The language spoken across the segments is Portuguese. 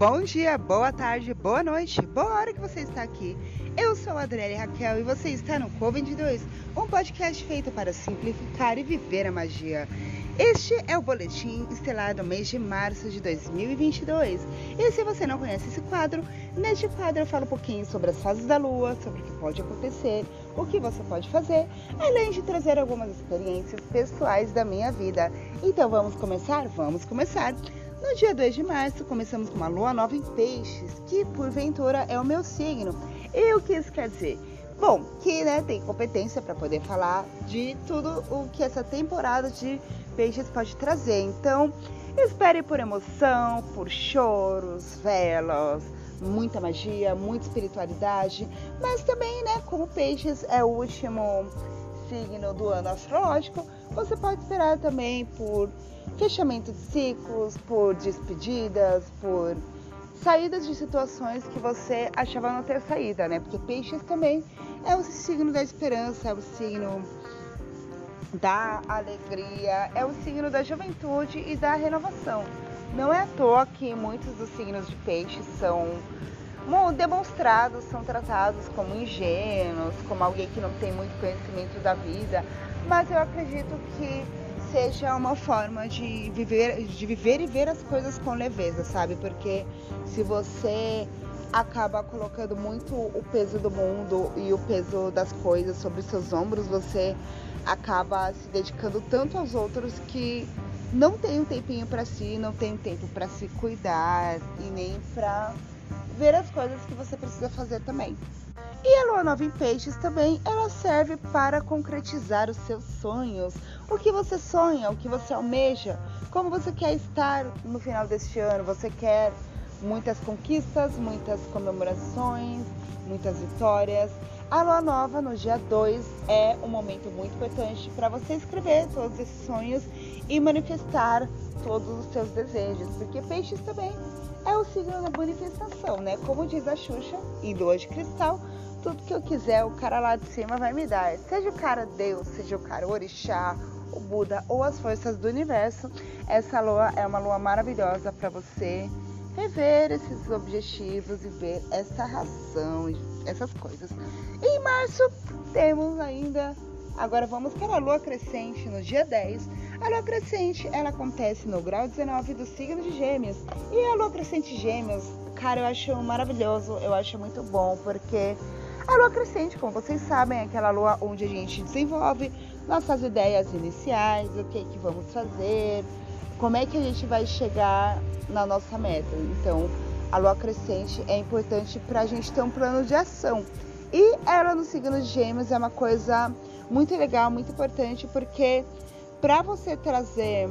Bom dia, boa tarde, boa noite, boa hora que você está aqui. Eu sou a Adriele Raquel e você está no Co22, um podcast feito para simplificar e viver a magia. Este é o boletim estelado mês de março de 2022. E se você não conhece esse quadro, neste quadro eu falo um pouquinho sobre as fases da lua, sobre o que pode acontecer, o que você pode fazer, além de trazer algumas experiências pessoais da minha vida. Então vamos começar? Vamos começar! No dia 2 de março, começamos com uma lua nova em peixes, que porventura é o meu signo. E o que isso quer dizer? Bom, que né, tem competência para poder falar de tudo o que essa temporada de peixes pode trazer. Então, espere por emoção, por choros, velas, muita magia, muita espiritualidade, mas também, né, como peixes é o último signo do ano astrológico, você pode esperar também por fechamento de ciclos, por despedidas, por saídas de situações que você achava não ter saída, né? Porque peixes também é o signo da esperança, é o signo da alegria, é o signo da juventude e da renovação. Não é à toa que muitos dos signos de peixes são demonstrados, são tratados como ingênuos, como alguém que não tem muito conhecimento da vida, mas eu acredito que seja uma forma de viver, de viver e ver as coisas com leveza, sabe? Porque se você acaba colocando muito o peso do mundo e o peso das coisas sobre seus ombros, você acaba se dedicando tanto aos outros que não tem um tempinho para si, não tem um tempo para se cuidar e nem para ver as coisas que você precisa fazer também. E a lua nova em peixes também, ela serve para concretizar os seus sonhos. O que você sonha, o que você almeja, como você quer estar no final deste ano. Você quer muitas conquistas, muitas comemorações, muitas vitórias. A lua nova no dia 2 é um momento muito importante para você escrever todos esses sonhos e manifestar todos os seus desejos, porque peixes também é o signo da manifestação, né? Como diz a Xuxa, em lua de cristal, tudo que eu quiser, o cara lá de cima vai me dar. Seja o cara Deus, seja o cara Orixá, o Buda ou as forças do universo, essa lua é uma lua maravilhosa para você rever esses objetivos e ver essa razão, essas coisas. E em março temos ainda, agora vamos para a lua crescente no dia 10. A lua crescente, ela acontece no grau 19 do signo de Gêmeos. E a lua crescente Gêmeos, cara, eu acho maravilhoso, eu acho muito bom, porque a lua crescente, como vocês sabem, é aquela lua onde a gente desenvolve nossas ideias iniciais, o que, que vamos fazer, como é que a gente vai chegar na nossa meta. Então, a lua crescente é importante para a gente ter um plano de ação. E ela no signo de Gêmeos é uma coisa muito legal, muito importante, porque para você trazer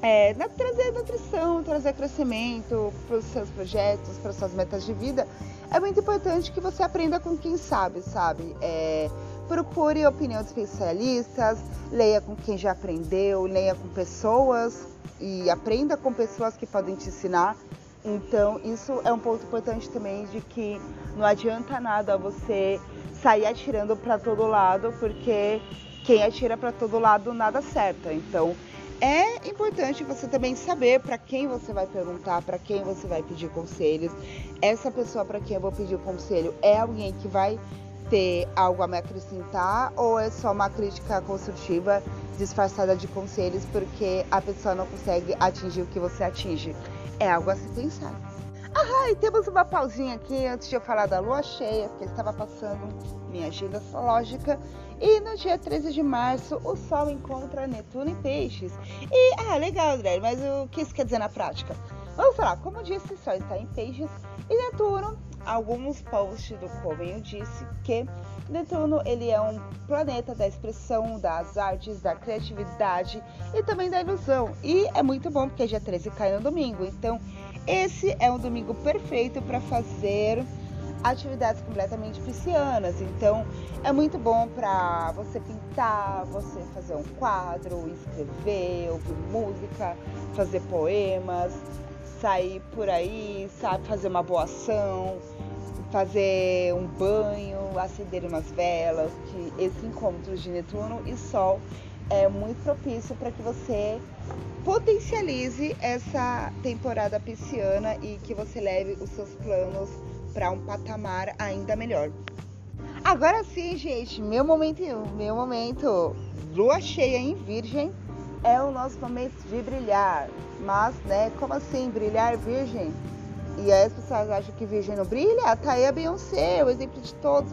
é, trazer nutrição, trazer crescimento para os seus projetos, para suas metas de vida, é muito importante que você aprenda com quem sabe, sabe? É, procure opinião de especialistas, leia com quem já aprendeu, leia com pessoas e aprenda com pessoas que podem te ensinar. Então, isso é um ponto importante também de que não adianta nada você sair atirando para todo lado, porque quem atira para todo lado nada acerta. Então, é importante você também saber para quem você vai perguntar, para quem você vai pedir conselhos. Essa pessoa para quem eu vou pedir conselho é alguém que vai ter algo a me acrescentar ou é só uma crítica construtiva disfarçada de conselhos porque a pessoa não consegue atingir o que você atinge? É algo a se pensar. Ah, e temos uma pausinha aqui antes de eu falar da lua cheia, porque estava passando minha agenda astrológica. E no dia 13 de março, o Sol encontra Netuno em Peixes. E, ah, legal, André, mas o que isso quer dizer na prática? Vamos falar, como disse, o Sol está em Peixes e Netuno, alguns posts do Covenho disse que Netuno ele é um planeta da expressão, das artes, da criatividade e também da ilusão. E é muito bom porque dia 13 cai no domingo. Então, esse é um domingo perfeito para fazer atividades completamente piscianas. Então, é muito bom para você pintar, você fazer um quadro, escrever, ouvir música, fazer poemas, sair por aí, sabe, fazer uma boa ação, fazer um banho, acender umas velas, que esse encontro de Netuno e Sol é muito propício para que você potencialize essa temporada pisciana e que você leve os seus planos para um patamar ainda melhor. Agora sim, gente, meu momento, meu momento, lua cheia em virgem é o nosso momento de brilhar. Mas, né, como assim, brilhar virgem? E aí as pessoas acham que virgem não brilha? Tá aí a Beyoncé, o exemplo de todos.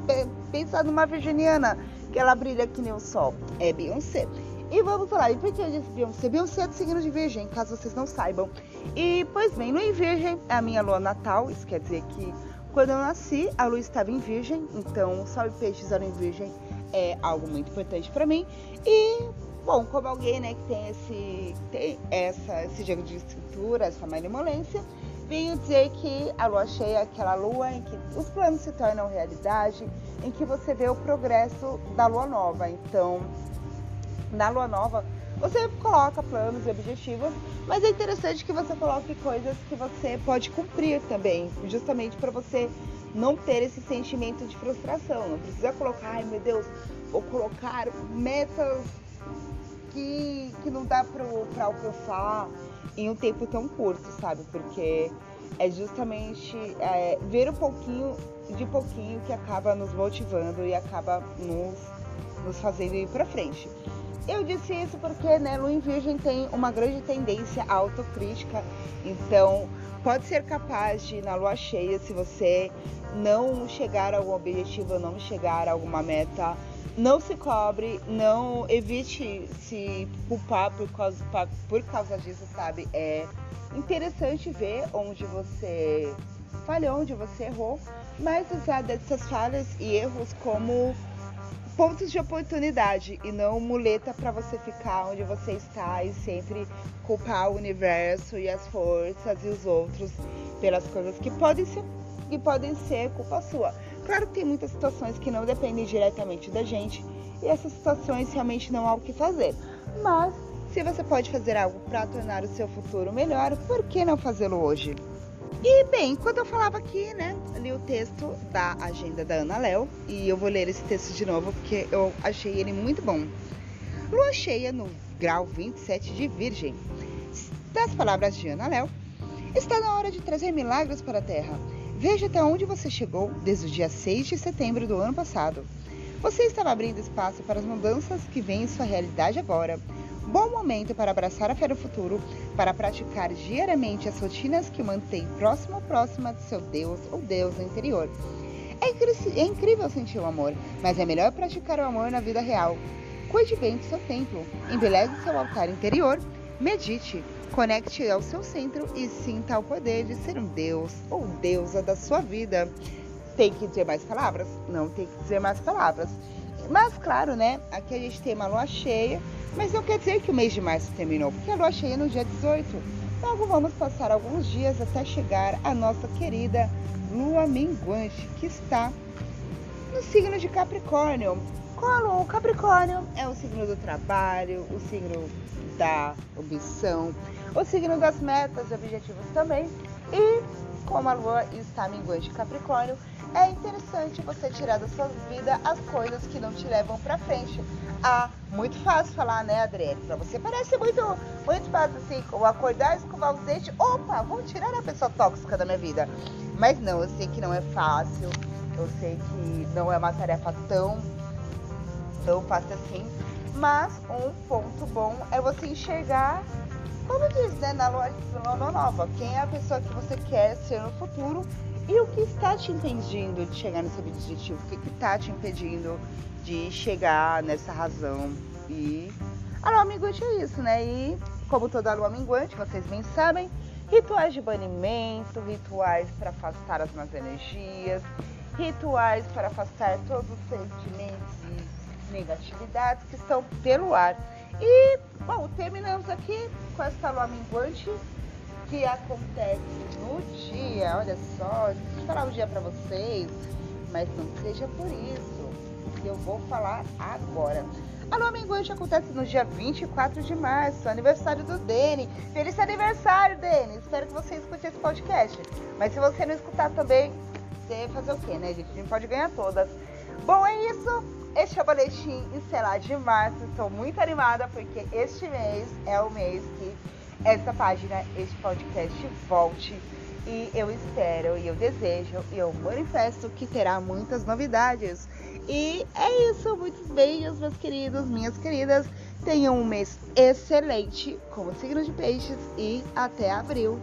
Pensa numa virginiana, que ela brilha que nem o sol. É Beyoncé. E vamos falar, e por que eu disse Beyoncé? Beyoncé é do signo de virgem, caso vocês não saibam. E, pois bem, no em virgem é a minha lua natal, isso quer dizer que quando eu nasci, a lua estava em virgem, então sol e peixes eram em virgem é algo muito importante para mim. E Bom, como alguém né, que tem esse, tem essa, esse jogo de estrutura, essa malemolência, venho dizer que a lua cheia é aquela lua em que os planos se tornam realidade, em que você vê o progresso da lua nova. Então, na lua nova, você coloca planos e objetivos, mas é interessante que você coloque coisas que você pode cumprir também, justamente para você não ter esse sentimento de frustração. Não precisa colocar, ai meu Deus, vou colocar metas que, que não dá para alcançar em um tempo tão curto, sabe? Porque é justamente é, ver um pouquinho de pouquinho que acaba nos motivando e acaba nos, nos fazendo ir para frente. Eu disse isso porque né, Lua em Virgem tem uma grande tendência à autocrítica, então pode ser capaz de, na lua cheia, se você não chegar a algum objetivo, não chegar a alguma meta, não se cobre, não evite se culpar por causa, por causa disso, sabe? É interessante ver onde você falhou, onde você errou, mas usar dessas falhas e erros como pontos de oportunidade e não muleta para você ficar onde você está e sempre culpar o universo e as forças e os outros pelas coisas que podem ser que podem ser culpa sua. Claro que tem muitas situações que não dependem diretamente da gente e essas situações realmente não há o que fazer. Mas se você pode fazer algo para tornar o seu futuro melhor, por que não fazê-lo hoje? E bem, quando eu falava aqui, né, li o texto da agenda da Ana Léo e eu vou ler esse texto de novo porque eu achei ele muito bom. Lua cheia no grau 27 de Virgem. Das palavras de Ana Léo, está na hora de trazer milagres para a Terra Veja até onde você chegou desde o dia 6 de setembro do ano passado. Você estava abrindo espaço para as mudanças que vêm em sua realidade agora. Bom momento para abraçar a fé do futuro, para praticar diariamente as rotinas que mantêm próximo ou próxima de seu Deus ou deusa interior. É, é incrível sentir o amor, mas é melhor praticar o amor na vida real. Cuide bem do seu templo, embeleze seu altar interior, medite, Conecte ao seu centro e sinta o poder de ser um Deus ou deusa da sua vida. Tem que dizer mais palavras? Não tem que dizer mais palavras. Mas claro, né? Aqui a gente tem uma lua cheia, mas não quer dizer que o mês de março terminou, porque a lua cheia é no dia 18. Logo vamos passar alguns dias até chegar a nossa querida lua minguante, que está no signo de Capricórnio. Qual o Capricórnio é o signo do trabalho, o signo da ambição, o signo das metas e objetivos também. E como a lua está minguante Capricórnio, é interessante você tirar da sua vida as coisas que não te levam para frente. Ah, muito fácil falar, né, Adriane? Pra você parece muito, muito fácil assim, como acordar, escovar os dentes, opa, vou tirar a pessoa tóxica da minha vida. Mas não, eu sei que não é fácil, eu sei que não é uma tarefa tão, tão fácil assim. Mas um ponto bom é você enxergar como diz, né, na lua nova, quem é a pessoa que você quer ser no futuro e o que está te impedindo de chegar nesse objetivo, o que está te impedindo de chegar nessa razão. E a lua minguante é isso, né? E como toda lua minguante, vocês bem sabem, rituais de banimento, rituais para afastar as más energias, rituais para afastar todos os sentimentos e negatividades que estão pelo ar. E, bom, terminamos aqui com essa lua minguante que acontece no dia. Olha só, eu falar o dia para vocês, mas não seja por isso que eu vou falar agora. A lua minguante acontece no dia 24 de março, aniversário do Dene. Feliz aniversário, Dene! Espero que você escute esse podcast. Mas se você não escutar também, você fazer o quê, né, gente? A gente pode ganhar todas. Bom, é isso. Este é o boletim estelar de março. Estou muito animada porque este mês é o mês que esta página, este podcast volte. E eu espero, e eu desejo, e eu manifesto que terá muitas novidades. E é isso, muitos beijos, meus queridos, minhas queridas. Tenham um mês excelente como signo de peixes e até abril.